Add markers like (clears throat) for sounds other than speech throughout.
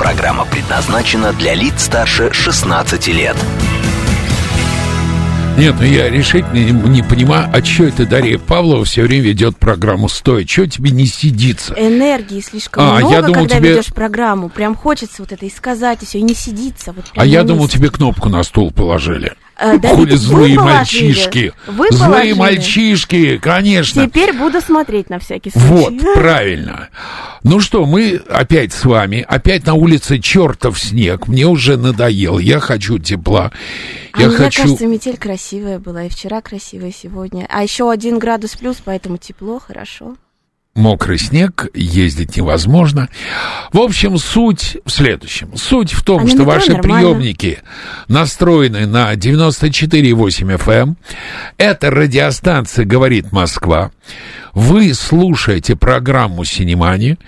Программа предназначена для лиц старше 16 лет. Нет, ну я решительно не, не понимаю, а что это Дарья Павлова все время ведет программу «Стой»? Чего тебе не сидится? Энергии слишком А, много, я думал, когда тебе- ведешь программу. Прям хочется вот это и сказать, и все, и не сидится. Вот А я думал, тебе кнопку на стул положили. Э, Давид, Хули злые мальчишки. Вы злые положили. мальчишки, конечно. Теперь буду смотреть на всякий случай. Вот, правильно. Ну что, мы опять с вами, опять на улице чертов снег. Мне уже надоел, я хочу тепла. А Я мне хочу... кажется, метель красивая была, и вчера красивая, и сегодня. А еще один градус плюс, поэтому тепло, хорошо. Мокрый снег, ездить невозможно. В общем, суть в следующем. Суть в том, А что ваши нормально. приемники настроены на 94,8 FM. эм. Это радиостанция «Говорит Москва». Вы слушаете программу «Синемани»,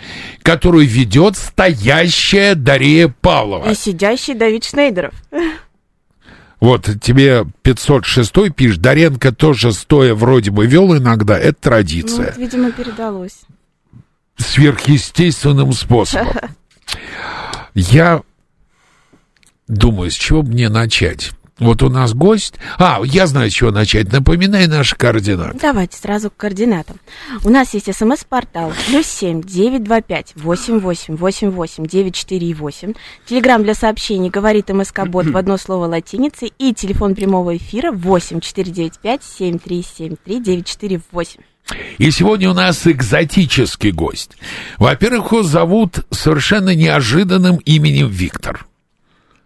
которую ведет стоящая Дарья Павлова. И сидящий Давид Шнейдеров. Вот тебе 506 пишет, Даренко тоже стоя вроде бы вел иногда, это Ну, традиция. вот, видимо, передалось. сверхъестественным способом. (laughs) Я думаю, с чего мне начать? Вот у нас гость. А, я знаю, с чего начать. Напоминай наши координаты. Давайте сразу к координатам. У нас есть смс-портал плюс семь девять два пять восемь восемь восемь восемь девять четыре восемь. Телеграмм для сообщений говорит МСК Бот в одно слово латиницей и телефон прямого эфира восемь четыре девять пять семь три семь три девять четыре восемь. И сегодня у нас экзотический гость. Во-первых, его зовут совершенно неожиданным именем Виктор.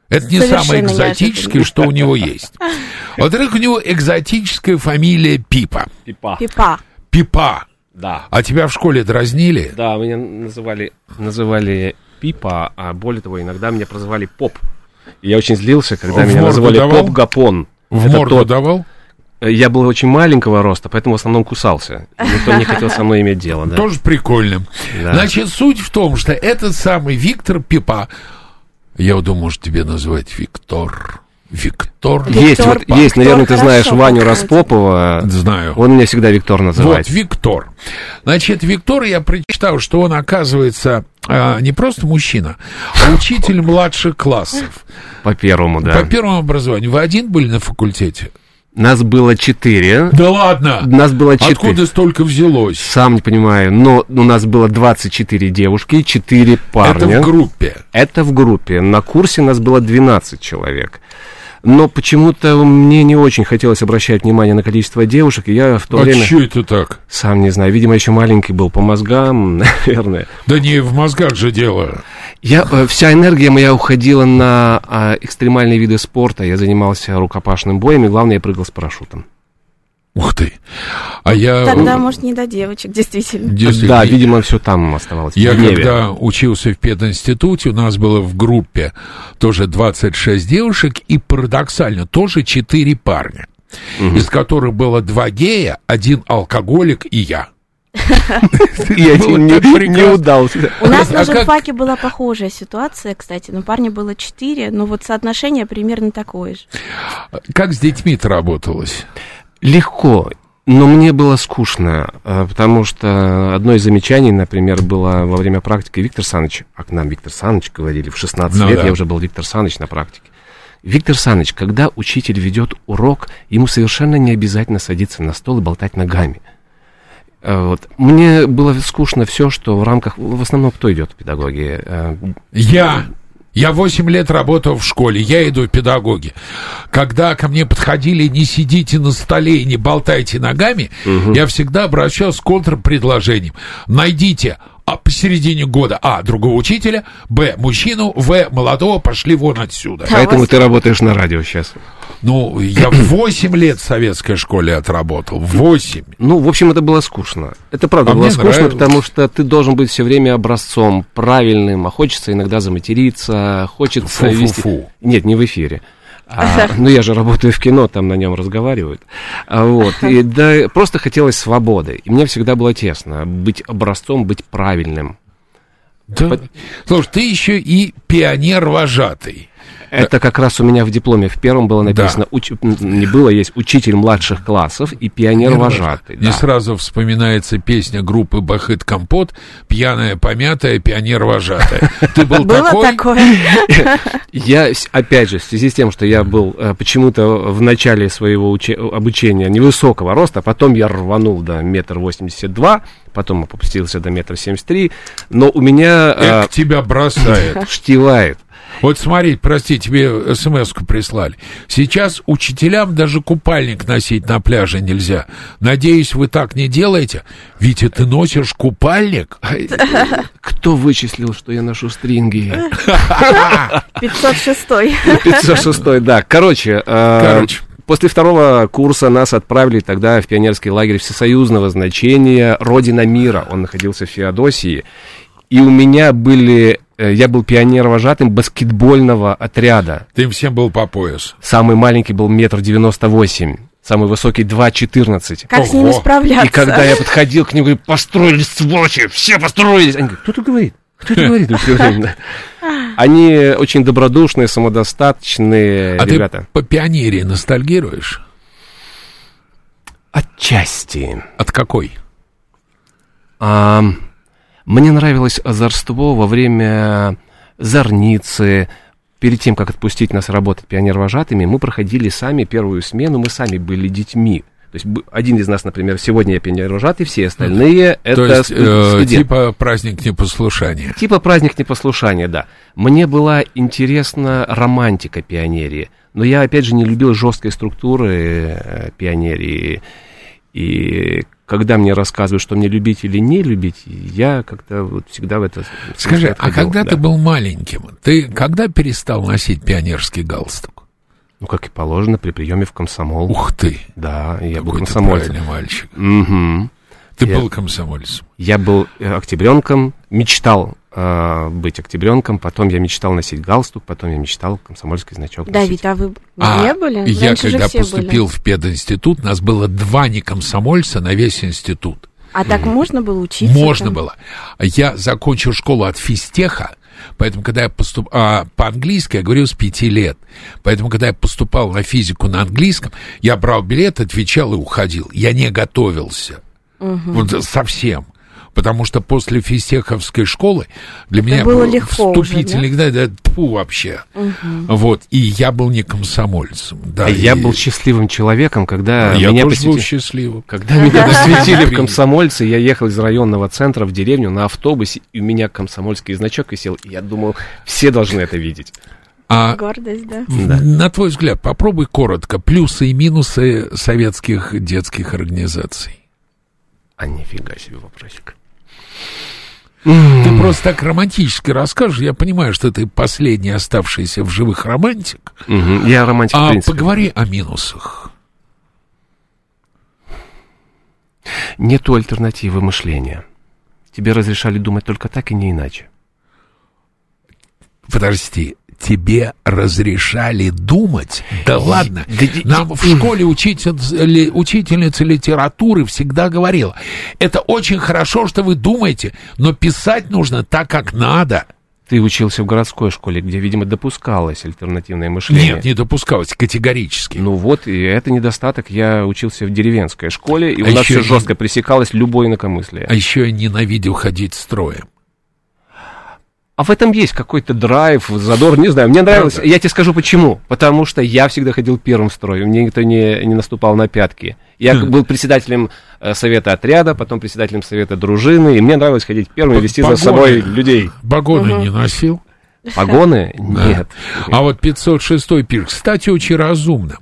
Это не Совершенно самое экзотическое, что у него есть. (laughs) Во-вторых, у него экзотическая фамилия Пипа. Пипа. Пипа. Пипа. Да. А тебя в школе дразнили? Да, меня называли, называли Пипа, а более того, иногда меня прозвали Поп. И я очень злился, когда В меня называли давал? Поп Гапон. В Это морду тот- давал? Я был очень маленького роста, поэтому в основном кусался. Никто не хотел со мной иметь дело. Да. Тоже прикольно. Да. Значит, суть в том, что этот самый Виктор Пипа, я думаю, может тебе называть Виктор. Виктор. Есть, Виктор вот, есть, наверное, ты Виктор знаешь хорошо Ваню. Распопова. Знаю. Он меня всегда Виктор называет. Вот, Виктор. Значит, Виктор, я прочитал, что он, оказывается, а, не просто мужчина, а учитель младших классов. По первому, да. По первому образованию. Вы один были на факультете? Нас было четыре. Да ладно! Нас было четыре. Откуда столько взялось? Сам не понимаю, но у нас было 24 девушки и 4 парня. Это в группе. Это в группе. На курсе нас было 12 человек. Но почему-то мне не очень хотелось обращать внимание на количество девушек, и я в то А время, что это так? сам не знаю, видимо, еще маленький был по мозгам, (laughs) наверное. Да не в мозгах же дело. Я, э, вся энергия моя уходила на а, экстремальные виды спорта. Я занимался рукопашным боем, и главное, я прыгал с парашютом. Ух ты. А я... Тогда, может, не до девочек, действительно. действительно, Да, видимо, все там оставалось. Я когда учился в пединституте, у нас было в группе тоже 26 девушек и парадоксально тоже 4 парня, из которых было два гея, один алкоголик и я. (laughs) Я Было не, удался. У нас на журфаке была похожая ситуация, кстати, но парня было четыре, но вот соотношение примерно такое же. Как с детьми-то работалось? Легко, но мне было скучно, э, потому что одно из замечаний, например, было во время практики Виктор Саныч, а к нам Виктор Саныч говорили, в 16 Ну лет да. я уже был Виктор Саныч на практике. Виктор Саныч, когда учитель ведет урок, ему совершенно не обязательно садиться на стол и болтать ногами. Э, Вот. Мне было скучно все, что в рамках... В основном кто идет в педагогии? Э, Я. Я 8 лет работал в школе, я иду в педагоги. Когда ко мне подходили, не сидите на столе и не болтайте ногами, я всегда обращался с контрпредложением. Найдите а посередине года А. Другого учителя, Б. Мужчину, В. Молодого, пошли вон отсюда. Да, Поэтому вас- ты работаешь на радио сейчас. Ну, я 8 лет в советской школе отработал. 8. Ну, в общем, это было скучно. Это правда А было скучно, нравилось. потому что ты должен быть все время образцом, правильным, а хочется иногда заматериться, хочется Фу-фу-фу. вести... Нет, не в эфире. А, (laughs) ну, я же работаю в кино, там на нем разговаривают. А, вот. И, да, просто хотелось свободы. И мне всегда было тесно быть образцом, быть правильным. Да. Слушай, ты еще и пионер-вожатый. Это как раз у меня в дипломе в первом было написано, да. уч... не было, есть учитель младших классов и пионер-вожатый. Мне да. сразу вспоминается песня группы Бахыт Компот «Пьяная, помятая, пионер-вожатая». Ты был такой? такое? (laughs) Я, опять же, в связи с тем, что я был э, почему-то в начале своего обучения невысокого роста, потом я рванул до метр восемьдесят два, потом опустился до метра семьдесят три, но у меня... Эх, тебя бросает. (laughs) Штивает. Вот смотри, прости, тебе смс-ку прислали. Сейчас учителям даже купальник носить на пляже нельзя. Надеюсь, вы так не делаете. Витя, ты носишь купальник? Кто вычислил, что я ношу стринги? (laughs) 506. 506, да. Короче, э, Короче. После второго курса нас отправили тогда в пионерский лагерь всесоюзного значения «Родина мира». Он находился в Феодосии. И у меня были Э, я был пионер-вожатым баскетбольного отряда. Ты им всем был по пояс? Самый маленький был метр девяносто восемь. Самый высокий 2,14. Как Ого. с ними справляться? И когда я подходил к ним, говорю, построились сволочи, все построились. Они говорят, кто тут говорит? Кто это говорит все время? Они очень добродушные, самодостаточные а ребята. ты по пионерии ностальгируешь? Отчасти. От какой? А, мне нравилось озорство во время зорницы, перед тем, как отпустить нас работать пионер-вожатыми, мы проходили сами первую смену, мы сами были детьми. То есть один из нас, например, сегодня я пионер-вожатый, все остальные это То есть, э, типа праздник непослушания. Типа праздник непослушания, да. Мне была интересна романтика пионерии, но я, опять же, не любил жесткой структуры э, пионерии. И когда мне рассказывают, что мне любить или не любить, я как-то вот всегда в это... Скажи, а когда да. ты был маленьким, ты когда перестал носить пионерский галстук? Ну, как и положено, при приеме в комсомол. Ух ты! Да, я был комсомольцем. мальчик. Угу. Ты я, был комсомольцем? Я был э, октябренком, мечтал э, быть октябренком, потом я мечтал носить галстук, потом я мечтал комсомольский значок Да, ведь а вы а, не были? Я Раньше когда поступил были. в пединститут, нас было два не комсомольца на весь институт. А так можно было учиться? Можно там? было. Я закончил школу от физтеха, Поэтому, когда я поступал... А, по-английски я говорил с пяти лет. Поэтому, когда я поступал на физику на английском, я брал билет, отвечал и уходил. Я не готовился. Угу. Вот совсем. Потому что после физтеховской школы для Это меня было легко вступительный, уже, да? да, да, тьфу, вообще. Угу. Вот, и я был не комсомольцем. Да, а и... Я был счастливым человеком, когда я меня тоже посетили... был счастливым. Когда меня посвятили в (laughs) комсомольцы, я ехал из районного центра в деревню на автобусе, и у меня комсомольский значок висел, и я думал, все должны это видеть. А Гордость, да. На твой взгляд, попробуй коротко плюсы и минусы советских детских организаций. А нифига себе вопросик. Ты просто так романтически расскажешь. Я понимаю, что ты последний оставшийся в живых романтик. Угу. Я романтик, А поговори о минусах. Нету альтернативы мышления. Тебе разрешали думать только так и не иначе. Подожди, тебе разрешали думать? Да ладно. Нам в школе учитель, учительница литературы всегда говорила, это очень хорошо, что вы думаете, но писать нужно так, как надо. Ты учился в городской школе, где, видимо, допускалось альтернативное мышление. Нет, не допускалось, категорически. Ну вот, и это недостаток. Я учился в деревенской школе, и а у нас все жестко пресекалось любое инакомыслие. А еще я ненавидел ходить строем. А в этом есть какой-то драйв, задор, не знаю. Мне нравилось. Правда? Я тебе скажу почему. Потому что я всегда ходил первым в строй. Мне никто не, не наступал на пятки. Я хм. был председателем э, совета отряда, потом председателем совета дружины, и мне нравилось ходить первым и вести Погоны. за собой людей. Погоны угу. не носил? Погоны? Нет. А вот 506 пир, кстати, очень разумно.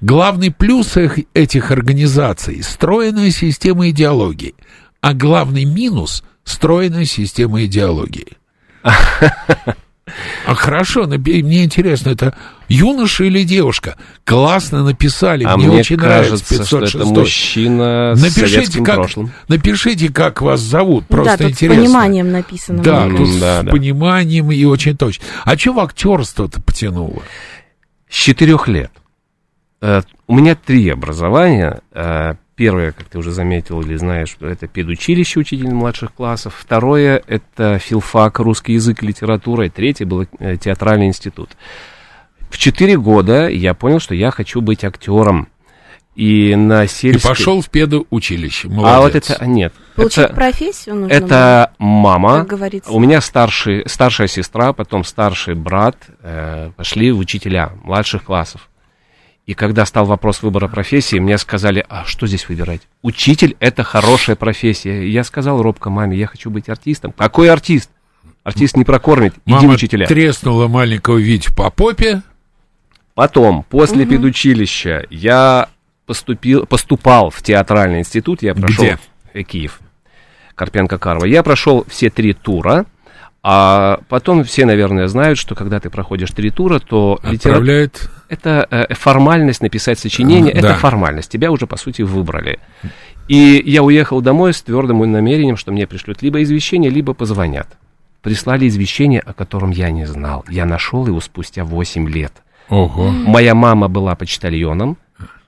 Главный плюс этих организаций – стройная система идеологии, а главный минус – стройная система идеологии. (laughs) А хорошо, мне интересно, это юноша или девушка? Классно написали, а мне, мне очень кажется, нравится 506. что это мужчина напишите, с как, прошлым. Напишите, как вас зовут, просто да, тут интересно. с пониманием написано. Да, тут да, с да. пониманием и очень точно. А что в актерство-то потянуло? С четырех лет. Э, у меня три образования. Первое, как ты уже заметил или знаешь, это педучилище учитель младших классов. Второе, это филфак, русский язык и литература. И третье был э, театральный институт. В четыре года я понял, что я хочу быть актером. И на сельской... И пошел в педоучилище. Молодец. А вот это нет. Получить это, профессию нужно это мама. как говорится. У меня старший, старшая сестра, потом старший брат э, пошли в учителя младших классов. И когда стал вопрос выбора профессии, мне сказали, а что здесь выбирать? Учитель – это хорошая профессия. И я сказал робко маме, я хочу быть артистом. Какой артист? Артист не прокормит, иди Мама учителя. треснула маленького Витю по попе. Потом, после педучилища, я поступил, поступал в театральный институт, я прошел Где? э, Киев, Карпенко Карова. Я прошел все три тура, а потом все, наверное, знают, что когда ты проходишь три тура, то Отправляет. это э, формальность написать сочинение, А, это да. формальность. Тебя уже, по сути, выбрали. И я уехал домой с твердым намерением, что мне пришлют либо извещение, либо позвонят. Прислали извещение, о котором я не знал. Я нашел его спустя 8 лет. Ого. Моя мама была почтальоном,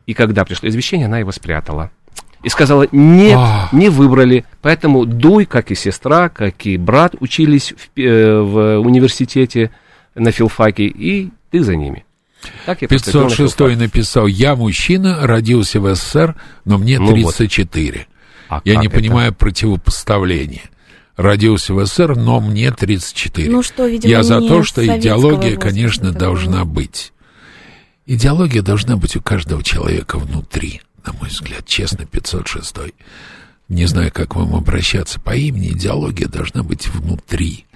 и когда пришло извещение, она его спрятала. И сказала, нет, А. не выбрали. Поэтому Дуй, как и сестра, как и брат, учились в, э, в университете на филфаке, и ты за ними. Так я поступил на 506 филфак. написал, я мужчина, родился в СССР, но мне Ну вот. 34. А Я не это? понимаю противопоставления. Родился в СССР, но мне 34. Ну что, видимо, Я за то, что идеология, возраста конечно, должна быть. Идеология должна быть у каждого человека внутри, на мой взгляд, честно, 506. Не знаю, как вам обращаться по имени, идеология должна быть внутри.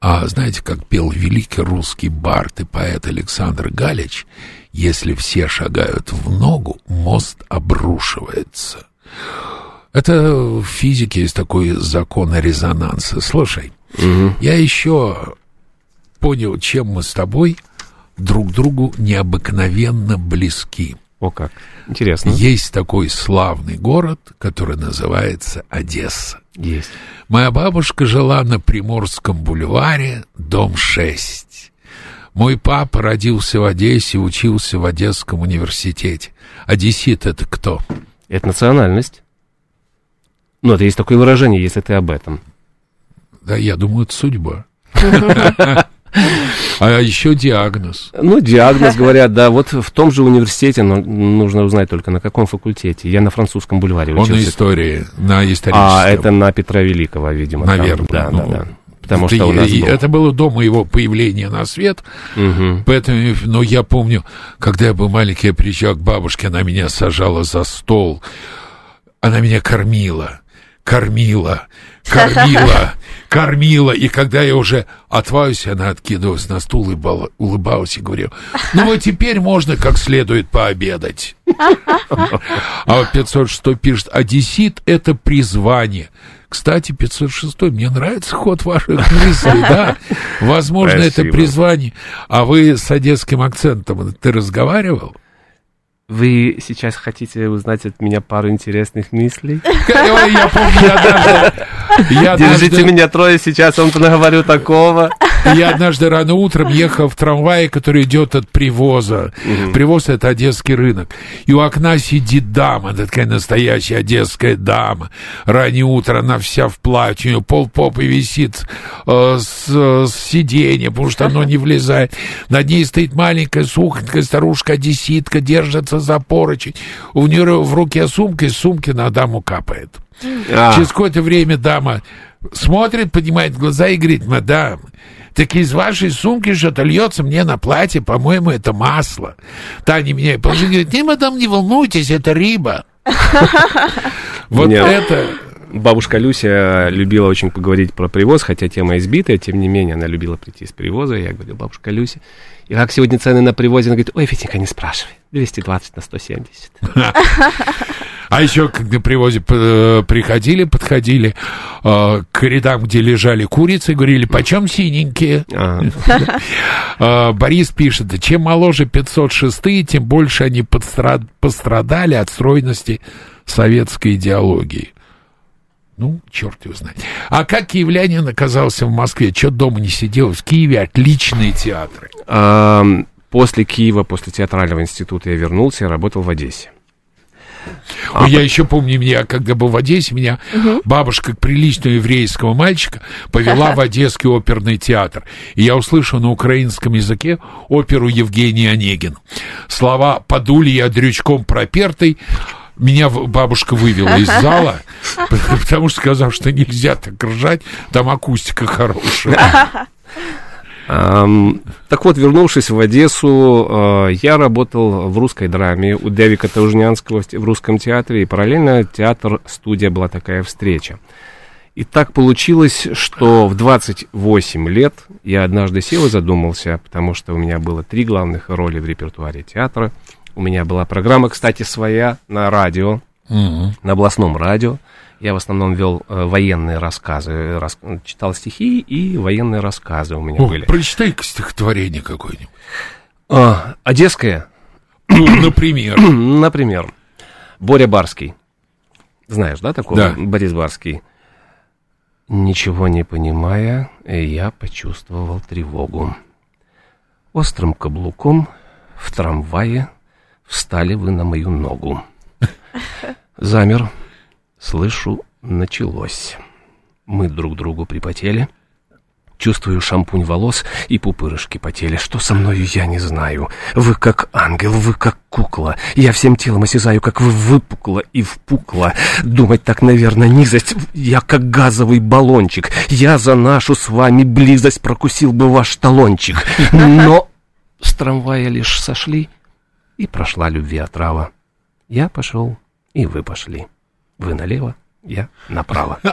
А знаете, как пел великий русский бард и поэт Александр Галич, если все шагают в ногу, мост обрушивается. Это в физике есть такой закон резонанса. Слушай, я еще понял, чем мы с тобой друг другу необыкновенно близки. О как, интересно. Есть такой славный город, который называется Одесса. Есть. Моя бабушка жила на Приморском бульваре, дом 6. Мой папа родился в Одессе, учился в Одесском университете. Одессит это кто? Это национальность. Ну, это есть такое выражение, если ты об этом. Да, я думаю, это судьба. (laughs) А еще диагноз. Ну, диагноз, говорят, да, вот в том же университете, но нужно узнать только на каком факультете. Я на французском бульваре Он на учился. истории, на историческом. А, это на Петра Великого, видимо. там. Наверное. Да, ну, да, да. Потому это что у нас был. Это было до моего появления на свет. Мгм. Поэтому, но я помню, когда я был маленький, я приезжал к бабушке, она меня сажала за стол. Она меня кормила, кормила, кормила, (laughs) кормила. И когда я уже отваюсь, она откидывалась на стул и бала- улыбалась и говорила, ну вот теперь можно как следует пообедать. А вот 506 пишет, одессит — это призвание. Кстати, 506 мне нравится ход ваших мыслей, да. Возможно, это Спасибо. призвание. А вы с одесским акцентом, ты разговаривал? Вы сейчас хотите узнать от меня пару интересных мыслей? (laughs) Ой, Я помню, я однажды, я Держите однажды, меня трое, сейчас вам наговорю такого. Я однажды рано утром ехал в трамвае, который идет от привоза. Привоз — это одесский рынок. И у окна сидит дама, такая настоящая одесская дама. Раннее утро, она вся в платье, у нее пол попы висит э, с, с сиденья, потому что оно не влезает. Над ней стоит маленькая сухонькая старушка-одесситка, держится за поручень. У нее в руке сумка, из сумки на даму капает. А, Через какое-то время дама смотрит, поднимает глаза и говорит, мадам, так из вашей сумки что-то льется мне на платье, по-моему, это масло. Таня меня положила, говорит, не, мадам, не волнуйтесь, это рыба. (laughs) Вот это... Бабушка Люся любила очень поговорить про привоз, хотя тема избитая, тем не менее, она любила прийти с привоза. Я говорю, бабушка Люся, и как сегодня цены на привозе? Она говорит, ой, Витенька, не спрашивай, 220 на 170. (laughs) А еще, когда при привозе э, приходили, подходили э, к рядам, где лежали курицы, говорили, почем синенькие? А, А, (laughs) Борис пишет, чем моложе 506, тем больше они пострадали от стройности советской идеологии. Ну, черт его знает. А как киевлянин оказался в Москве? Че дома не сидел? В Киеве отличные театры. После Киева, после театрального института я вернулся и работал в Одессе. А, я еще помню, меня, когда был в Одессе, меня угу. бабушка приличного еврейского мальчика повела (laughs) в Одесский оперный театр. И я услышал на украинском языке оперу Евгений Онегин. Слова «подули я дрючком пропертый», меня бабушка вывела из (laughs) зала, (laughs) потому что сказав, что нельзя так ржать, там акустика хорошая. Так вот, вернувшись в Одессу, э, я работал в русской драме у Девика Таужнянского в русском театре, и параллельно театр-студия была такая встреча. И так получилось, что в 28 лет я однажды сел и задумался, потому что у меня было три главных роли в репертуаре театра. У меня была программа, кстати, своя на радио, mm-hmm. на областном радио. Я в основном вел э, военные рассказы, рас... читал стихи и военные рассказы у меня О, были. Прочитай-ка стихотворение какое-нибудь. А, одесское? Ну, например. (clears throat) Например. Боря Барский. Знаешь, да, такого? Да. Борис Барский. Ничего не понимая, я почувствовал тревогу. Острым каблуком в трамвае встали вы на мою ногу. (laughs) Замер, Слышу, началось. Мы друг другу припотели. Чувствую шампунь волос и пупырышки потели. Что со мною, я не знаю. Вы как ангел, вы как кукла. Я всем телом осязаю, как вы выпукла и впукла. Думать так, наверное, низость. Я как газовый баллончик. Я за нашу с вами близость прокусил бы ваш талончик. Но с трамвая лишь сошли, и прошла любви отрава. Я пошел, и вы пошли. Вы налево, я направо. (laughs)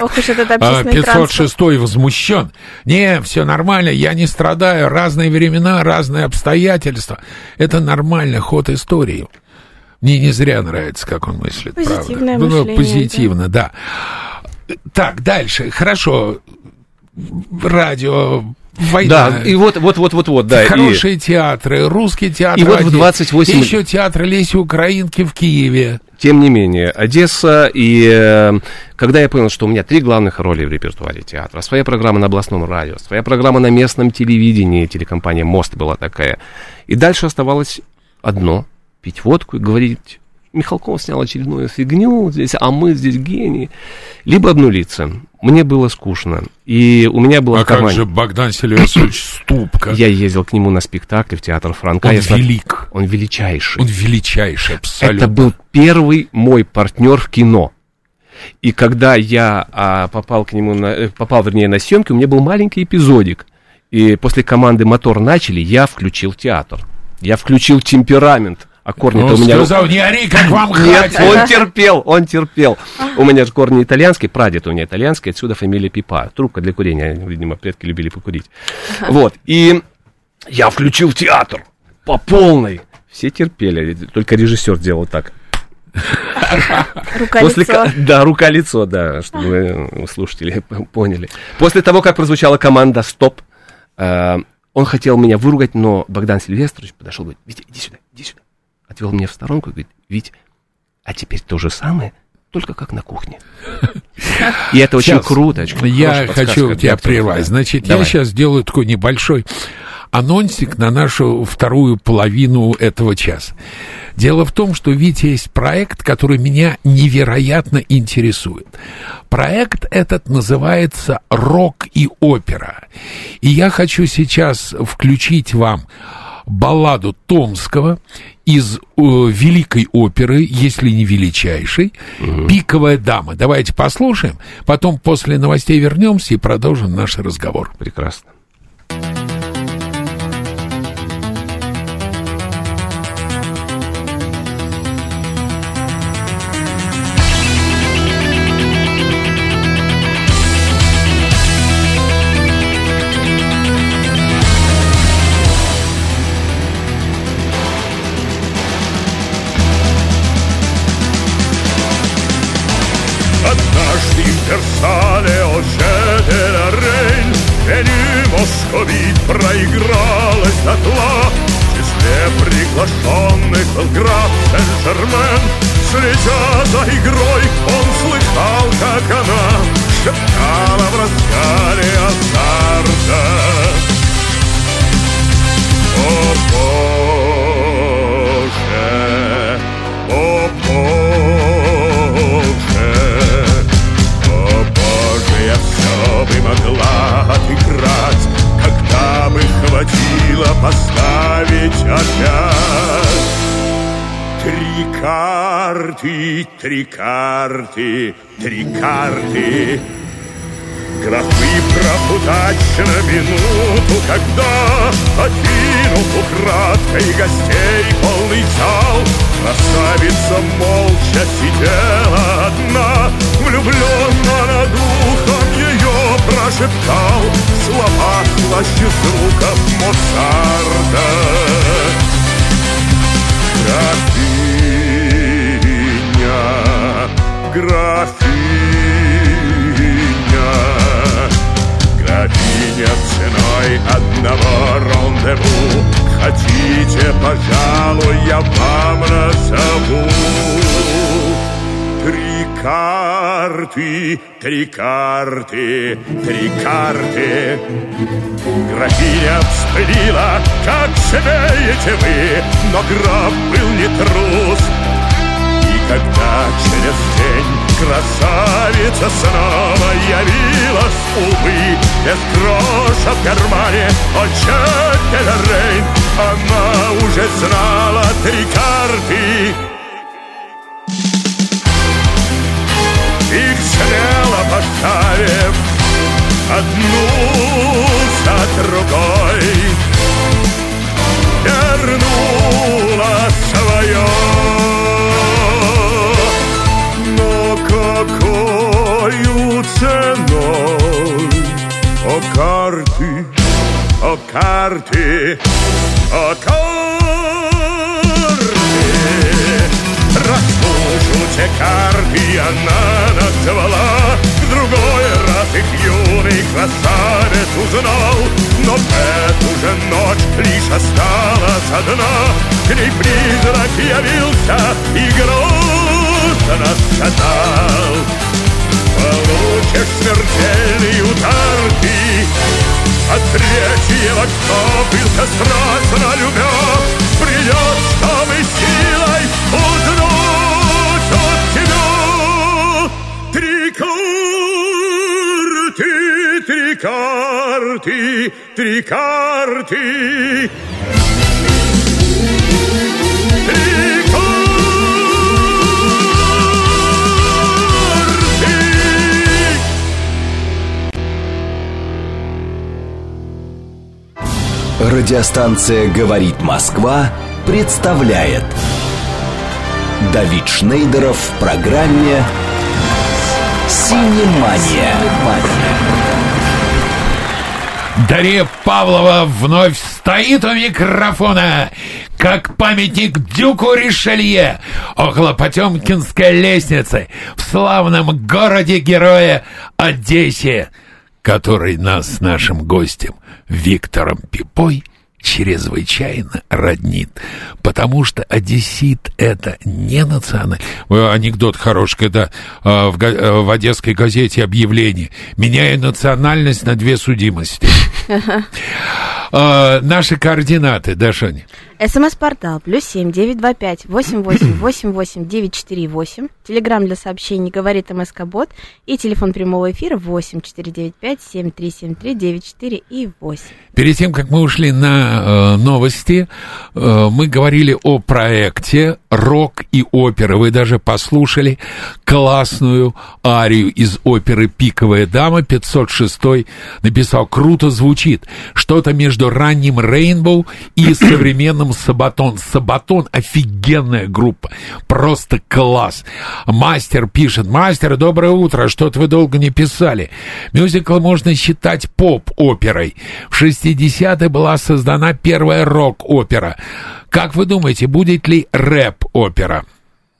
Ох уж этот общественный 506 возмущен. Не, все нормально, я не страдаю. Разные времена, разные обстоятельства. Это нормально, ход истории. Мне не зря нравится, как он мыслит, Позитивное правда. мышление, Ну, позитивно, да. Так, дальше. Хорошо. Радио, война. Да, и вот, вот, вот, вот, вот, да. Хорошие и... театры, русский театр. И вот в 28... И еще театр Леси Украинки в Киеве. Тем не менее, Одесса, и э, когда я понял, что у меня три главных роли в репертуаре театра, своя программа на областном радио, своя программа на местном телевидении, телекомпания «Мост» была такая, и дальше оставалось одно — пить водку и говорить Михалков снял очередную фигню здесь, а мы здесь гении. Либо обнулиться. Мне было скучно. И у меня было А как же Богдан Сильвестрович (coughs) Ступка? Я ездил к нему на спектакль в театр Франка. Он Я велик. Он величайший. Он величайший, абсолютно. Это был первый мой партнер в кино. И когда я а, попал к нему, на, э, попал, вернее, на съемки, у меня был маленький эпизодик. И после команды «Мотор» начали, я включил театр. Я включил темперамент а корни-то он у меня... сказал, не ори, как вам Нет, он (laughs) терпел, он терпел. У меня же корни итальянские, прадед у меня итальянский, отсюда фамилия Пипа. Трубка для курения, видимо, предки любили покурить. Вот, и я включил театр по полной. Все терпели, только режиссер делал так. (laughs) Рука-лицо. Да, рука-лицо, да, чтобы слушатели (laughs) поняли. После того, как прозвучала команда «Стоп», э, он хотел меня выругать, но Богдан Сильвестрович подошел и говорит, Витя, иди сюда, иди сюда отвел меня в сторонку и говорит, Вить, а теперь то же самое, только как на кухне. И это очень круто. Очень я хочу тебя прервать. Значит, я сейчас сделаю такой небольшой анонсик на нашу вторую половину этого часа. Дело в том, что, Витя, есть проект, который меня невероятно интересует. Проект этот называется «Рок и опера». И я хочу сейчас включить вам балладу Томского из э, великой оперы, если не величайшей, угу. «Пиковая дама». Давайте послушаем, потом после новостей вернемся и продолжим наш разговор. Прекрасно. Три карты, три карты. Графы пропутать на минуту, когда, Окинув украдкой гостей полный зал, Красавица молча сидела одна, Влюбленно над ухом ее прошептал Слова слаще звуков Моцарта. Графиня, графиня, графиня ценой одного рандеву. Хотите, пожалуй, я вам назову. Три карты, три карты, три карты. Графиня вспылила, как смеете вы, но граф был не трус. Когда через день красавица снова явилась, увы, без гроша в кармане, о Рейн, она уже знала три карты. Их смело поставив одну за другой, вернула свое. Какою ценой? О карты, о карты, о карты. Расслушу те карты она назвала, В другой раз их юный красавец узнал, Но в эту же ночь лишь осталась одна, К ней призрак явился и грозно сказал, От третьего, кто бился страстно любя Придет, чтобы силой узнать от тебя. Три карты, три карты, три карты Радиостанция «Говорит Москва» представляет Давид Шнейдеров в программе «Синемания». Дарья Павлова вновь стоит у микрофона, как памятник Дюку Ришелье, около Потемкинской лестницы, в славном городе-герое Одессе, который нас с нашим гостем Виктором Пипой чрезвычайно роднит, потому что одессит это не национальный... Э, Анекдот хороший, когда э, в, га- э, в одесской газете объявление «Меняю национальность на две судимости». Э, (laughs) Наши координаты, да, Шаня? СМС-портал плюс семь девять два пять восемь восемь (coughs) восемь восемь девять четыре восемь. Телеграмм для сообщений говорит МСК Бот и телефон прямого эфира восемь четыре девять пять семь три семь три девять четыре и восемь. Перед тем, как мы ушли на э, новости, э, мы говорили о проекте «Рок и опера». Вы даже послушали классную арию из оперы «Пиковая дама». 506 написал «Круто звучит». Что-то между ранним «Рейнбоу» и (coughs) современным «Сабатон». «Сабатон» — офигенная группа. Просто класс. Мастер пишет. Мастер, доброе утро. Что-то вы долго не писали. Мюзикл можно считать поп-оперой. В 60-е была создана первая рок-опера. Как вы думаете, будет ли рэп-опера?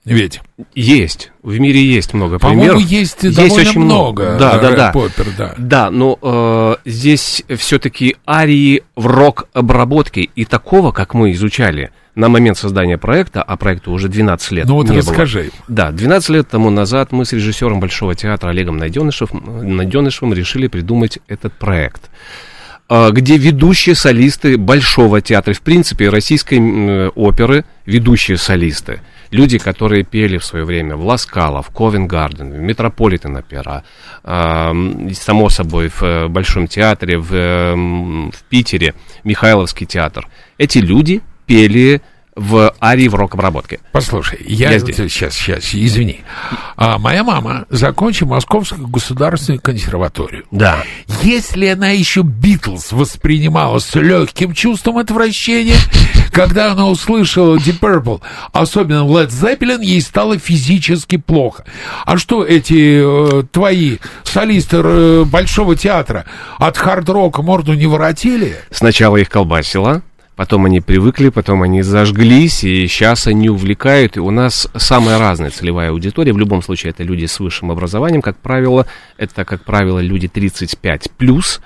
Ведь, Есть. В мире есть много примеров. есть, довольно очень много Да, да, да. рэп-опер, да. Да, но э, здесь все-таки арии в рок-обработке и такого, как мы изучали на момент создания проекта, а проекту уже 12 лет Ну вот не было. расскажи. Да, 12 лет тому назад мы с режиссером Большого театра Олегом Найденышев, Найденышевым решили придумать этот проект. а, где ведущие солисты Большого театра, в принципе, российской м, оперы, ведущие солисты, люди, которые пели в свое время в Ласкало, в Ковенгарден, в Метрополитен опера, само собой, в э, Большом театре, в, м, в Питере, Михайловский театр. Эти люди пели в арии в рок-обработке. Послушай, я, Я здесь. сейчас, сейчас, извини. А, моя мама закончила Московскую государственную консерваторию. Да. Если она еще Битлз воспринимала с легким чувством отвращения, когда она услышала Deep Purple, особенно Led Zeppelin, ей стало физически плохо. А что эти э, твои солисты э, Большого театра от хард-рока морду не воротили? Сначала их колбасило, потом они привыкли, потом они зажглись, и сейчас они увлекают. И у нас самая разная целевая аудитория. В любом случае, это люди с высшим образованием, как правило. Это, как правило, люди 35 плюс.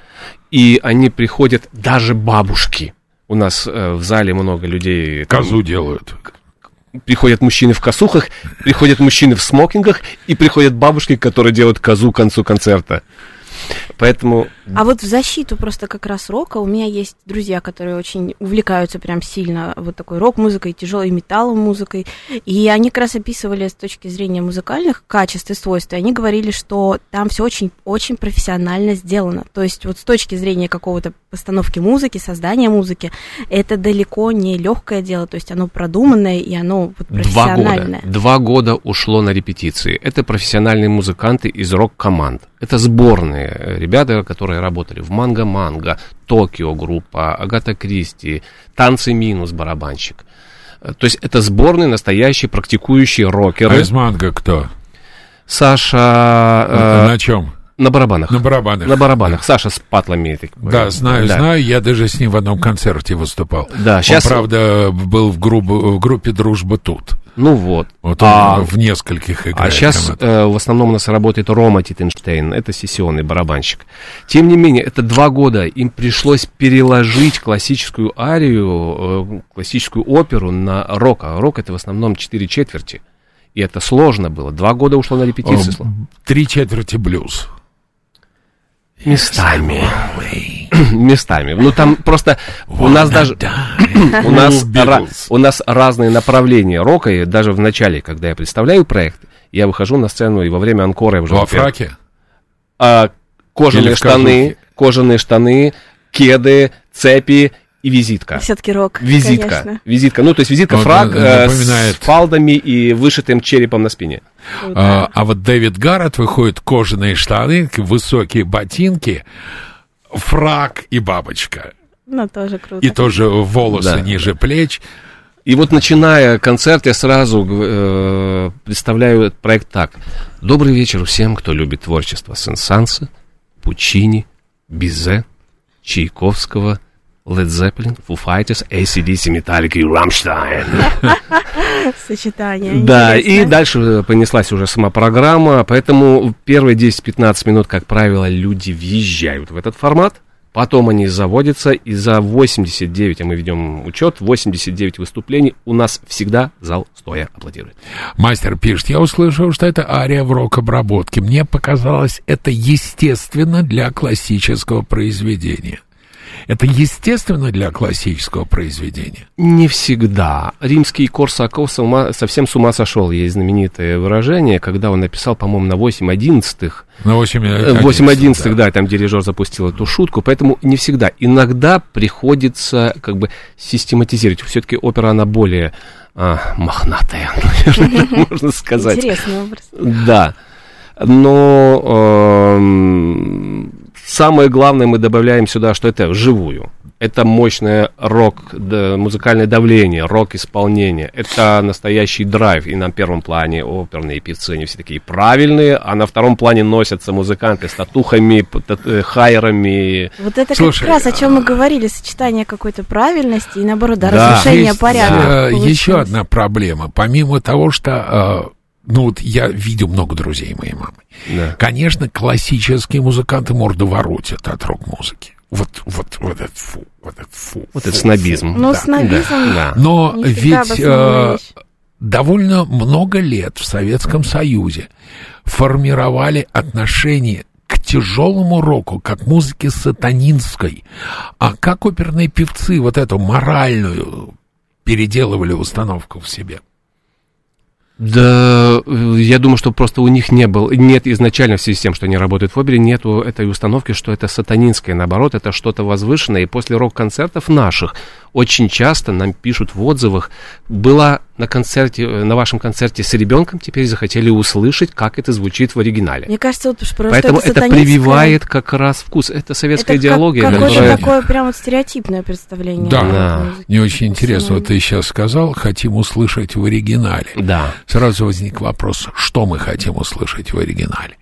И они приходят даже бабушки. У нас э, в зале много людей. там, Козу делают. приходят мужчины в косухах, приходят мужчины в смокингах, и приходят бабушки, которые делают козу к концу концерта. Поэтому А вот в защиту просто как раз рока у меня есть друзья, которые очень увлекаются прям сильно вот такой рок-музыкой, тяжелой металлом музыкой. И они как раз описывали с точки зрения музыкальных качеств и свойств. И они говорили, что там все очень, очень профессионально сделано. То есть вот с точки зрения какого-то постановки музыки, создания музыки, это далеко не легкое дело. То есть оно продуманное и оно вот Два года. профессиональное. Два года ушло на репетиции. Это профессиональные музыканты из рок-команд. Это сборные э, ребята, которые работали в Манго Манго, Токио группа, Агата Кристи, Танцы минус барабанщик. Э, То есть это сборные, настоящие, практикующие А рокеры. из манго кто? Саша э, На чем? На барабанах. На барабанах. На барабанах. Саша с патлами. так, Да, э, знаю, да. знаю. Я даже с ним в одном концерте выступал. Да, Он, правда, был в, группе в группе «Дружба тут». Ну вот. Вот он А- в нескольких играет. А сейчас э, в основном у нас работает Рома Титенштейн, это сессионный барабанщик. Тем не менее, это два года, им пришлось переложить классическую арию, э, классическую оперу на рок. А рок это в основном четыре четверти. И это сложно было. Два года ушло на репетиции. О, Три четверти блюз. Местами. Местами. Ну там просто у нас даже... (clears throat) У нас, ра- Beatles. у нас разные направления рока, и даже в начале, когда я представляю проект, я выхожу на сцену, и во время анкора я уже... Во фраке? а, кожаные штаны, кожаные штаны, кеды, цепи и визитка. Все-таки рок. Визитка, конечно. визитка. Ну, то есть визитка, Вот, фраг да, э, напоминает. с фалдами и вышитым черепом на спине. А, а вот Дэвид Гаррет выходит кожаные штаны, высокие ботинки, фрак и бабочка. Ну, тоже круто. И тоже волосы Да. ниже плеч. И вот начиная концерт, я сразу э, представляю этот проект так. Добрый вечер всем, кто любит творчество Сен-Санса, Пучини, Бизе, Чайковского, Led Zeppelin, Foo Fighters, ACDC, Metallica и Rammstein. (laughs) Сочетание. Да, и дальше понеслась уже сама программа, поэтому первые 10-15 минут, как правило, люди въезжают в этот формат, потом они заводятся, и за 89, а мы ведем учет, 89 выступлений у нас всегда зал стоя аплодирует. Мастер пишет, я услышал, что это ария в рок-обработке. Мне показалось, это естественно для классического произведения. Это естественно для классического произведения. Не всегда. Римский Корсаков с ума- совсем с ума сошел. Есть знаменитое выражение, когда он написал, по-моему, на 8 одиннадцатых, На 8 Э, 8 11 да. там дирижер запустил эту шутку, поэтому не всегда. Иногда приходится как бы систематизировать. Все-таки опера, она более а, мохнатая, (laughs) наверное, (laughs) можно сказать. Интересный образ. Да. Но эм, самое главное мы добавляем сюда, что это вживую. Это мощное рок, да, музыкальное давление, рок-исполнение. Это настоящий драйв. И на первом плане оперные певцы, они все такие правильные, а на втором плане носятся музыканты с татухами, э, хайерами. Вот это Слушай, как раз о чем мы говорили, сочетание какой-то правильности и наоборот, да, Да. разрушение порядка. э, получилось. еще одна проблема. Помимо того, что... ну, вот я видел много друзей моей мамы. Да. Конечно, классические музыканты морду воротят от рок-музыки. Вот, вот, вот это фу, вот это фу. Вот фу, это снобизм. Ну, да, снобизм. Да. Но ведь э, довольно много лет в Советском Союзе формировали отношения к тяжелому року, как музыке сатанинской. А как оперные певцы вот эту моральную переделывали установку в себе? Да, э, я думаю, что просто у них не было, нет изначально в связи с тем, что они работают в опере, нету этой установки, что это сатанинское, наоборот, это что-то возвышенное. И после рок-концертов наших очень часто нам пишут в отзывах, была на концерте, э, на вашем концерте с ребенком, теперь захотели услышать, как это звучит в оригинале. Мне кажется, вот, просто Поэтому это, это прививает как раз вкус. Это советская это идеология, как, какое-то которая... такое прям вот стереотипное представление. Да. Да. Мне очень интересно, вот ты сейчас сказал, хотим услышать в оригинале. Да. Сразу возник вопрос, что мы хотим услышать в оригинале?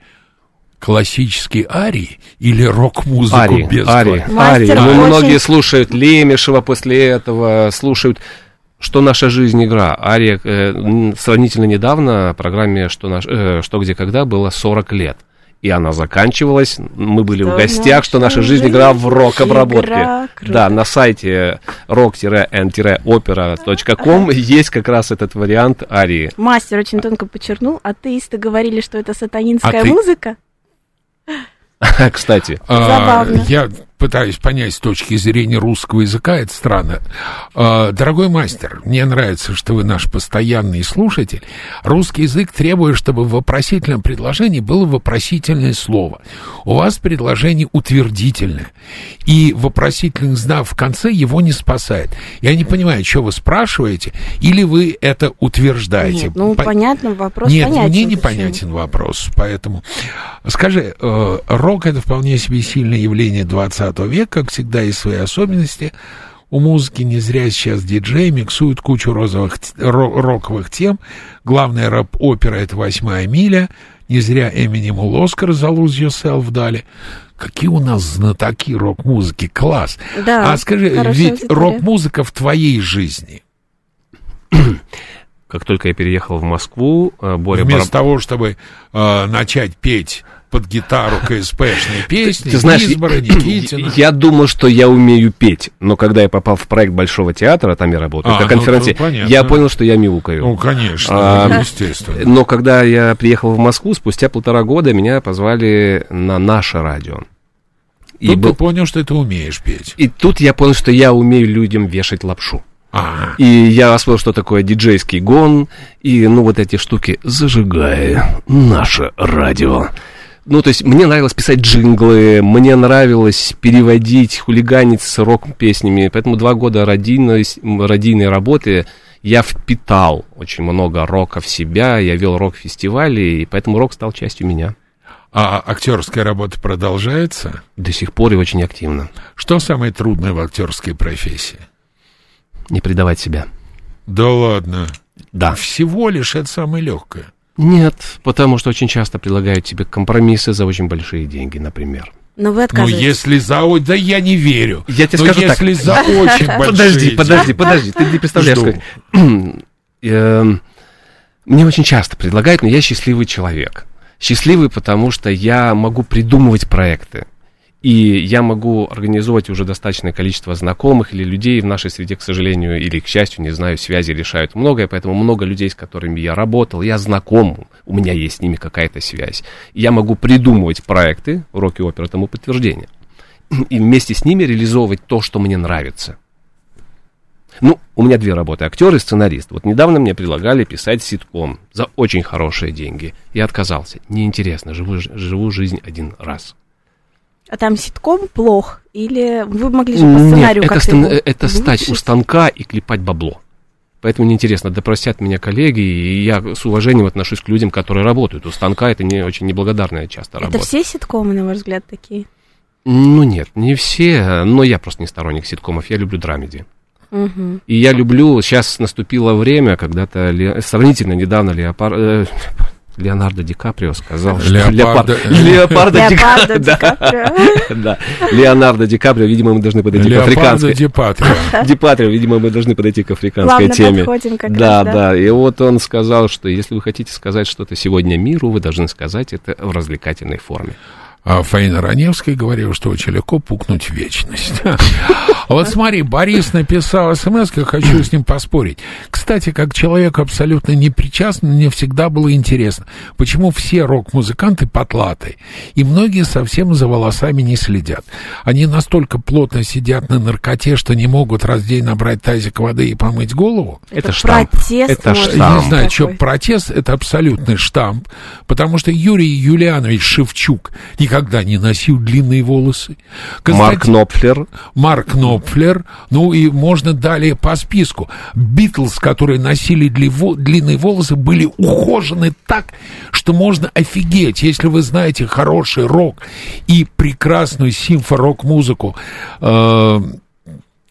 Классические арии или рок-музыку Ари, без Ари, слов? Мастер Ари. Ну, очень- Многие слушают Лемешева после этого, слушают что наша жизнь игра. Ария э, сравнительно недавно в программе что, наш, э, что где когда было 40 лет. И она заканчивалась. Мы были в Что гостях, что наша жизнь игра в рок-обработке. Да, на сайте rock-n-opera.com есть как раз этот вариант арии. Мастер очень тонко подчеркнул, атеисты говорили, что это сатанинская А ты- музыка. (laughs) Кстати, А, Забавно. я пытаюсь понять с точки зрения русского языка, это странно. А, дорогой мастер, мне нравится, что вы наш постоянный слушатель. Русский язык требует, чтобы в вопросительном предложении было вопросительное слово. У вас предложение утвердительное. И вопросительный знак в конце его не спасает. Я не понимаю, что вы спрашиваете, или вы это утверждаете. Нет, ну По- понятно, вопрос Нет, понятен. мне непонятен вопрос, поэтому... Скажи, э, рок — это вполне себе сильное явление 20 века, как всегда, есть свои особенности. У музыки не зря сейчас диджеи миксуют кучу розовых, роковых тем. Главная рэп-опера — это «Восьмая миля». Не зря Эминему Оскар за «Lose Yourself» дали. Какие у нас знатоки рок-музыки, класс. Да, а скажи, ведь рок-музыка в твоей жизни как только я переехал в Москву, э, Боря Вместо Бараб- того, чтобы э, начать петь под гитару КСПшные песни, Ты знаешь, Гизбора, я, Никитина. я думал, что я умею петь, но когда я попал в проект Большого театра, там я работаю, А, на ну, конференции, ну, я понял, что я мяукаю. Ну, конечно, А, ну, естественно. Но когда я приехал в Москву, спустя полтора года меня позвали на наше радио. И, Тут был- ты понял, что ты умеешь петь. и тут я понял, что я умею людям вешать лапшу. А, И я освоил, что такое диджейский гон, и, ну, вот эти штуки «Зажигай наше радио». Ну, то есть мне нравилось писать джинглы, мне нравилось переводить, хулиганить с рок-песнями, поэтому два года радийной, радийной работы я впитал очень много рока в себя, я вел рок-фестивали, и поэтому рок стал частью меня. а актерская работа продолжается? До сих пор и очень активно. Что самое трудное в актерской профессии? Не предавать себя. Да ладно. Да. Всего лишь это самое легкое. Нет, потому что очень часто предлагают тебе компромиссы за очень большие деньги, например. Но вы Ну, отказываетесь. если за... Да я не верю. Я тебе Но скажу так. если за (laughs) очень большие Подожди, подожди, подожди, ты не представляешь. Как- (clears throat) Эм, Мне очень часто предлагают, но я счастливый человек. Счастливый, потому что я могу придумывать проекты. И я могу организовать уже достаточное количество знакомых или людей в нашей среде, к сожалению, или к счастью, не знаю, связи решают многое, поэтому много людей, с которыми я работал, я знаком, у меня есть с ними какая-то связь. Я могу придумывать проекты, уроки оперы тому подтверждение, (clears throat) и вместе с ними реализовывать то, что мне нравится. Ну, у меня две работы, актер и сценарист. Вот недавно мне предлагали писать ситком за очень хорошие деньги. Я отказался. Неинтересно, живу, живу жизнь один раз. А там ситком плох? Или вы могли же по Нет, сценарию это, как-то стан- это стать у станка и клепать бабло. Поэтому неинтересно, да простят меня коллеги, и я с уважением отношусь к людям, которые работают. У станка это не очень неблагодарная часто Это работа. все ситкомы, на ваш взгляд, такие? Ну нет, не все, но я просто не сторонник ситкомов, я люблю драмеди. Мгм. И я люблю, сейчас наступило время, когда-то сравнительно недавно Леопар... э, Леонардо Ди Каприо сказал, что Леопардо- Леопар- Леопардо (laughs) (laughs) Ди. Каприо. (laughs) Да, Леонардо Ди Каприо, видимо, мы должны подойти к африканской... Ди Патрио. Ди Патрио, видимо, мы должны подойти к африканской теме. подходим как да, раз, да. да, и вот он сказал, что если вы хотите сказать что-то сегодня миру, вы должны сказать это в развлекательной форме. А Фаина Раневская говорила, что очень легко пукнуть в вечность. (laughs) Вот смотри, Борис написал смс, я хочу с ним поспорить. Кстати, как человек абсолютно непричастный, мне всегда было интересно, почему все рок-музыканты потлатые, и многие совсем за волосами не следят. Они настолько плотно сидят на наркоте, что не могут раз в день набрать тазик воды и помыть голову. Это штамп. протест, Это штамп. Не знаю, что протест это абсолютный штамп, потому что Юрий Юлианович Шевчук никогда не носил длинные волосы. Марк Константин- Нопфлер. Марк Нопфлер, ну и можно далее по списку. Битлз, которые носили длинные волосы, были ухожены так, что можно офигеть, если вы знаете хороший рок и прекрасную симфорок-музыку э,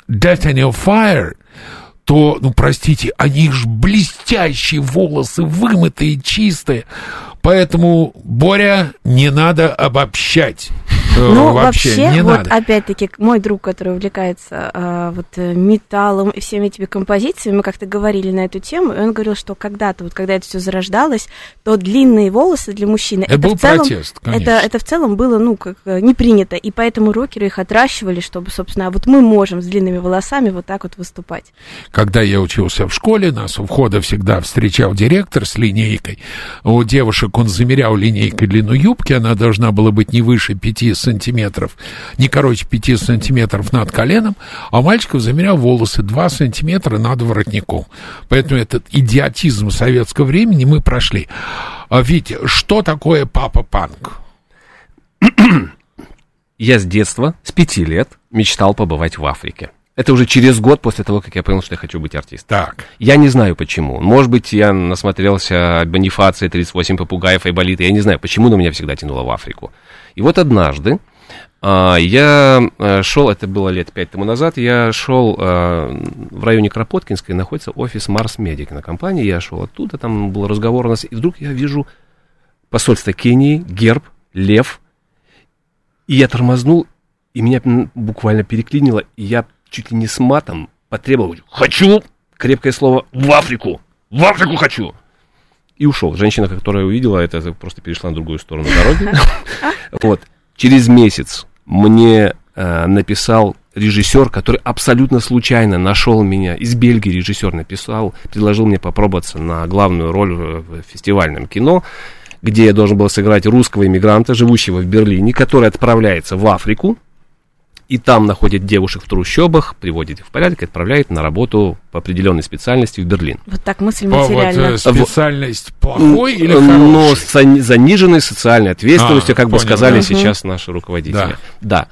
Destiny of Fire, то, ну, простите, они ж блестящие волосы, вымытые, чистые. Поэтому, Боря, не надо обобщать. Э, Ну, вообще, вообще, не вот надо. опять-таки, мой друг, который увлекается а, вот э, металлом и всеми этими композициями, мы как-то говорили на эту тему, и он говорил, что когда-то, вот когда это все зарождалось, то длинные волосы для мужчины, Это был в целом, протест, конечно. это, это в целом было, ну, как не принято, и поэтому рокеры их отращивали, чтобы, собственно, а вот мы можем с длинными волосами вот так вот выступать. Когда я учился в школе, нас у входа всегда встречал директор с линейкой. У девушек он замерял линейкой длину юбки, она должна была быть не выше 5 сантиметров, не короче 5 сантиметров над коленом, а у мальчиков замерял волосы 2 сантиметра над воротником. Поэтому этот идиотизм советского времени мы прошли. А Витя, что такое папа-панк? (clears throat) Я с детства, с пяти лет, мечтал побывать в Африке. Это уже через год после того, как я понял, что я хочу быть артистом. Так, Я не знаю почему. Может быть, я насмотрелся от Бонифация, 38 попугаев, Айболита. Я не знаю, почему, но меня всегда тянуло в Африку. И вот однажды а, я а, шел, это было лет пять тому назад, я шел а, в районе Кропоткинской, находится офис Марс Медик на компании. Я шел оттуда, там был разговор у нас, и вдруг я вижу посольство Кении, герб, лев. И я тормознул, и меня буквально переклинило, и я чуть ли не с матом потребовал «Хочу!» Крепкое слово «В Африку! В Африку хочу!» И ушел. Женщина, которая увидела это, просто перешла на другую сторону дороги. (laughs) Вот. Через месяц мне э, написал режиссер, который абсолютно случайно нашел меня, из Бельгии режиссер написал, предложил мне попробоваться на главную роль в, в фестивальном кино, где я должен был сыграть русского иммигранта, живущего в Берлине, который отправляется в Африку, и там находит девушек в трущобах, приводит их в порядок и отправляет на работу по определенной специальности в Берлин. Вот так мысль по, вот, материальна. э, специальность плохой или Но хороший? с зани- заниженной социальной ответственностью, А, как бы понял, сказали да. сейчас наши руководители. Да. Да.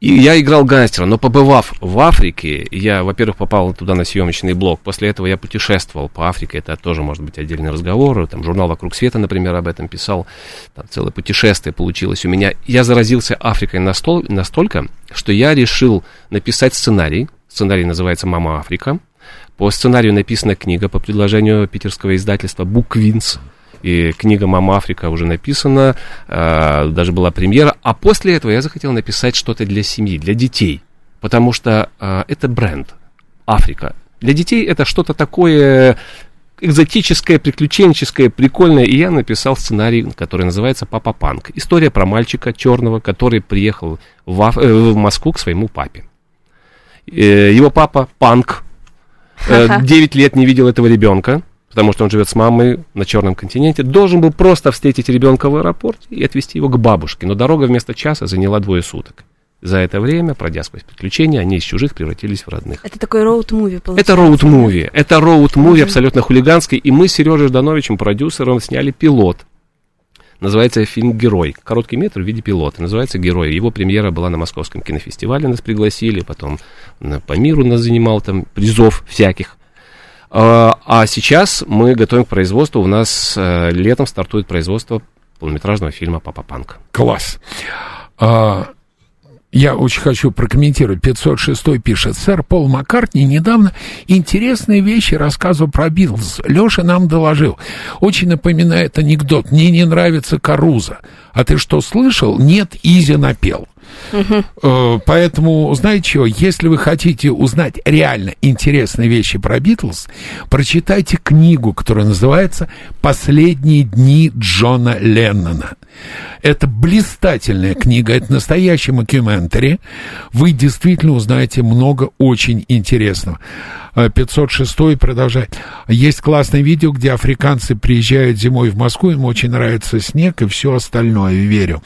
И я играл гангстера, но побывав в Африке, я, во-первых, попал туда на съемочный блок. После этого я путешествовал по Африке, это тоже может быть отдельный разговор. Там журнал «Вокруг света», например, об этом писал. Там целое путешествие получилось у меня. Я заразился Африкой настол- настолько, что я решил написать сценарий. Сценарий называется «Мама Африка». По сценарию написана книга по предложению питерского издательства «Буквинс». И книга «Мама Африка» уже написана, э, даже была премьера. А после этого я захотел написать что-то для семьи, для детей. Потому что э, это бренд Африка. Для детей это что-то такое экзотическое, приключенческое, прикольное. И я написал сценарий, который называется «Папа Панк». История про мальчика черного, который приехал в, Аф- э, в Москву к своему папе. Э, Его папа панк, Э, 9 лет не видел этого ребенка, потому что он живет с мамой на черном континенте, должен был просто встретить ребенка в аэропорте и отвезти его к бабушке. Но дорога вместо часа заняла двое суток. За это время, пройдя сквозь приключения, они из чужих превратились в родных. Это такой роуд-муви получается. Это роуд-муви. Это роуд-муви абсолютно хулиганский. И мы с Сережей Ждановичем, продюсером, сняли пилот. Называется фильм «Герой». Короткий метр в виде пилота. Называется «Герой». Его премьера была на Московском кинофестивале. Нас пригласили. Потом по миру нас занимал там призов всяких. А, а сейчас мы готовим к производству. У нас э, летом стартует производство полнометражного фильма «Папа Панк». Класс. А, я очень хочу прокомментировать. 506 пишет. Сэр Пол Маккартни недавно интересные вещи рассказывал про Битлз. Леша нам доложил. Очень напоминает анекдот. Мне не нравится Карузо. А ты что, слышал? Нет, Изя напел. Э, Поэтому, знаете что, если вы хотите узнать реально интересные вещи про Битлз, прочитайте книгу, которая называется «Последние дни Джона Леннона». Это блистательная книга, это настоящий мокьюментари. Вы действительно узнаете много очень интересного. Э, 506 продолжает. Есть классное видео, где африканцы приезжают зимой в Москву, им очень нравится снег и все остальное, верю.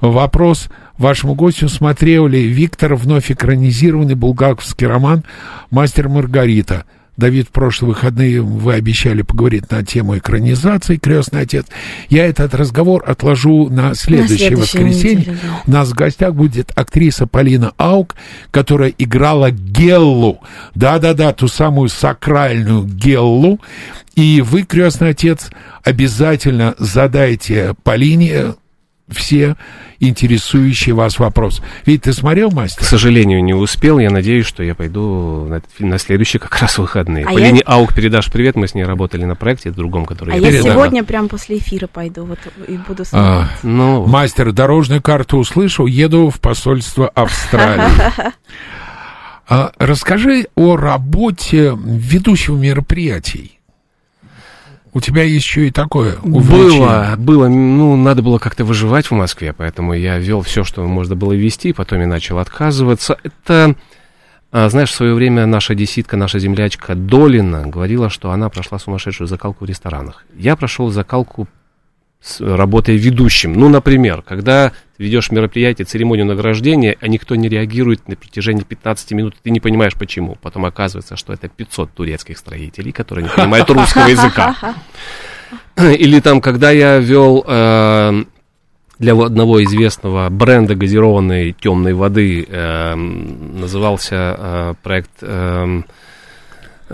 Вопрос вашему гостю, смотрел ли Виктор вновь экранизированный булгаковский роман «Мастер Маргарита». Давид, в прошлые выходные вы обещали поговорить на тему экранизации «Крестный отец». Я этот разговор отложу на следующее следующую воскресенье. неделю, да. У нас в гостях будет актриса Полина Аук, которая играла Геллу. Да-да-да, ту самую сакральную Геллу. И вы, крестный отец, обязательно задайте Полине все интересующие вас вопросы. Ведь ты смотрел, К мастер? сожалению, не успел. Я надеюсь, что я пойду на, этот фильм на следующие как раз выходные. А Полине я- Аук передашь привет. Мы с ней работали на проекте другом, который А я я передам. сегодня прям после эфира пойду вот, и буду А, смотреть. Ну, Мастер, дорожную карту услышал, еду в посольство Австралии. (laughs) А, расскажи о работе ведущего мероприятий. У тебя еще и такое увлечение. Было, было, ну, надо было как-то выживать в Москве, поэтому я вел все, что можно было вести, потом я начал отказываться. Это, а, знаешь, в свое время наша деситка, наша землячка Долина говорила, что она прошла сумасшедшую закалку в ресторанах. Я прошел закалку с работой ведущим. Ну, например, когда ты ведешь мероприятие, церемонию награждения, а никто не реагирует на протяжении 15 минут, ты не понимаешь почему. Потом оказывается, что это 500 турецких строителей, которые не понимают русского языка. (laughs) Или там, когда я вел э, для одного известного бренда газированной темной воды, э, назывался э, проект э,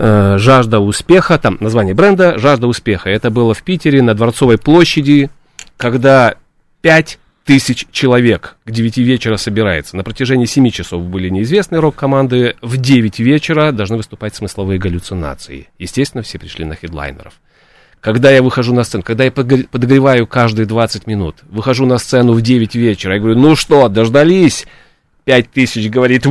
э, «Жажда успеха», там название бренда «Жажда успеха». Это было в Питере на Дворцовой площади, когда 5 тысяч человек к 9 вечера собирается. На протяжении 7 часов были неизвестные рок-команды. В 9 вечера должны выступать смысловые галлюцинации. Естественно, все пришли на хедлайнеров. Когда я выхожу на сцену, когда я подогреваю каждые 20 минут, выхожу на сцену в 9 вечера, я говорю, ну что, дождались? 5 тысяч говорит!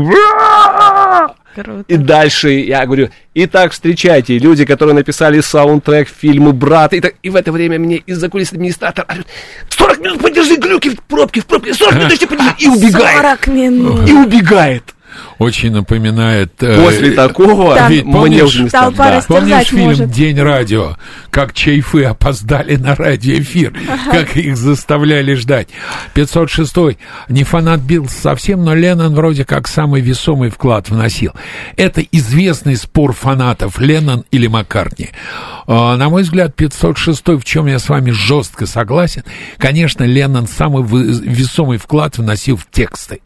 Круто. И дальше я говорю, итак, встречайте, люди, которые написали саундтрек фильму «Брат». И, так- и в это время мне из-за кулис администратор орёт, 40 минут подержи глюки в пробке, в пробке, 40 минут еще подержи, и убегает. 40 минут. И убегает. Очень напоминает... э, После такого Там мне помнишь, уже не стало. толпа Да. Помнишь фильм может. «День радио», как чайфы опоздали на радиоэфир, как их заставляли ждать. 506-й. Не фанат Билл совсем, но Леннон вроде как самый весомый вклад вносил. Это известный спор фанатов, Леннон или Маккартни. А, На мой взгляд, 506-й, в чем я с вами жестко согласен, конечно, Леннон самый весомый вклад вносил в тексты.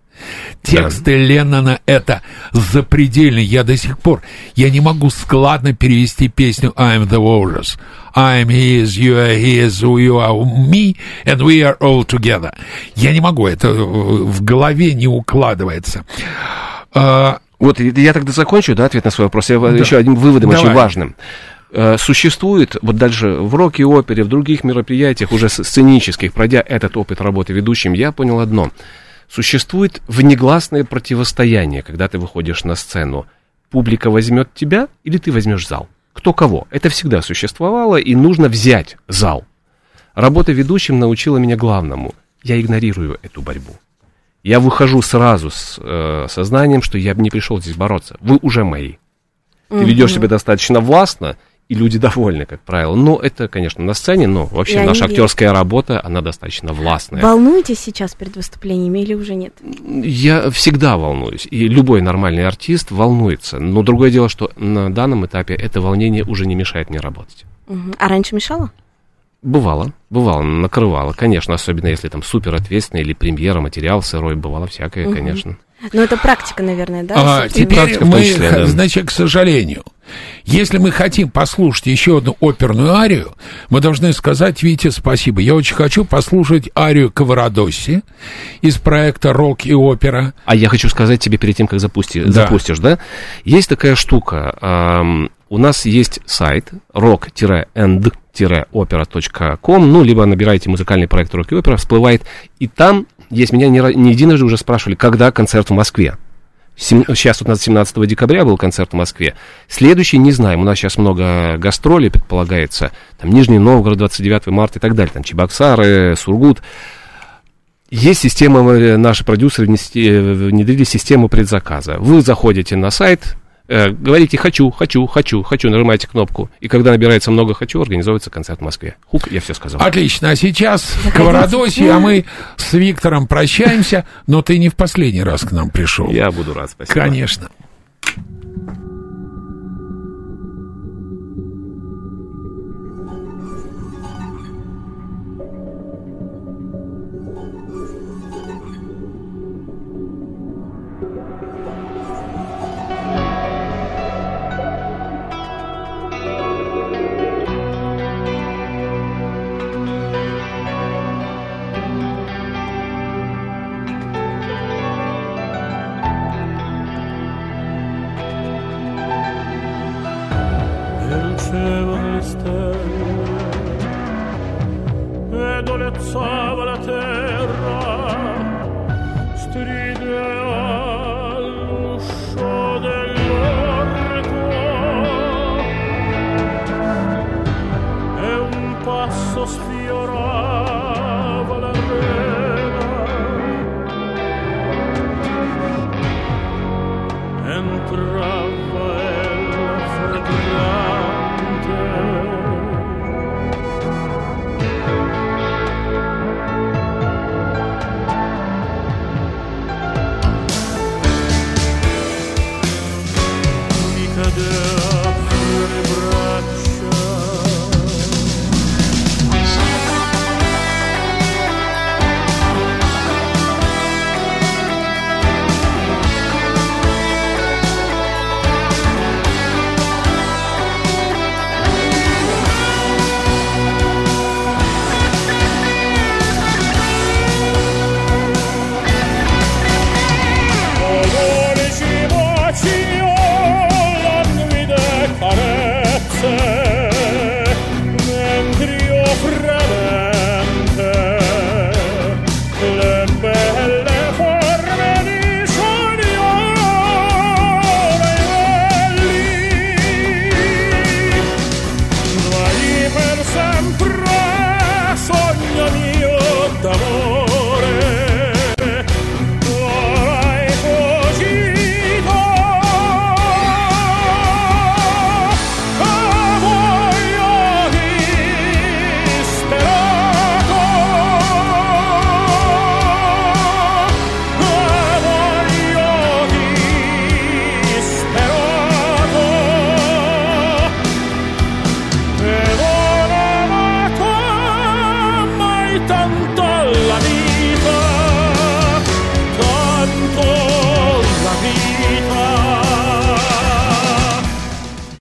Тексты Леннона это запредельно. Я до сих пор, я не могу складно перевести песню I'm the Walrus. I'm his, you are his, you are me, and we are all together. Я не могу, это в голове не укладывается. А, Вот я тогда закончу, да, ответ на свой вопрос. Я еще одним выводом Давай. очень важным. Э, Существует, вот дальше в роке, опере, в других мероприятиях, уже сценических, пройдя этот опыт работы ведущим, я понял одно. Существует внегласное противостояние, когда ты выходишь на сцену. Публика возьмет тебя или ты возьмешь зал? Кто кого? Это всегда существовало, и нужно взять зал. Работа ведущим научила меня главному. Я игнорирую эту борьбу. Я выхожу сразу с э, сознанием, что я не пришел здесь бороться. Вы уже мои. Ты ведешь себя достаточно властно, и люди довольны, как правило. Но это, конечно, на сцене, но вообще Я наша актерская работа, она достаточно властная. Волнуетесь сейчас перед выступлениями или уже нет? Я всегда волнуюсь, и любой нормальный артист волнуется. Но другое дело, что на данном этапе это волнение уже не мешает мне работать. А раньше мешало? Бывало, бывало, накрывало, конечно, особенно если там супер ответственный или премьера, материал сырой, бывало всякое, конечно. Ну, это практика, наверное, да? а, теперь практика в мы, числе, да. значит, к сожалению, если мы хотим послушать еще одну оперную арию, мы должны сказать Вите спасибо. Я очень хочу послушать арию Каварадоси из проекта «Рок и опера». А я хочу сказать тебе перед тем, как запусти, Да. запустишь, да? Есть такая штука. ам, у нас есть сайт rock-and-opera.com, ну, либо набираете музыкальный проект «Рок и опера», всплывает, и там есть, меня не, не единожды уже спрашивали, когда концерт в Москве. Сем- Сейчас вот у нас 17 декабря был концерт в Москве. Следующий не знаем. У нас сейчас много гастролей, предполагается. Там Нижний Новгород, 29 марта и так далее. Там Чебоксары, Сургут. Есть система, э, наши продюсеры э, внедрили систему предзаказа. Вы заходите на сайт, Э, говорите «хочу, хочу, хочу, хочу», нажимаете кнопку. И когда набирается много «хочу», организовывается концерт в Москве. Хук, я все сказал. Отлично. А сейчас Каварадоси, а мы с Виктором прощаемся. Но ты не в последний раз к нам пришел. Я буду рад, спасибо. Конечно.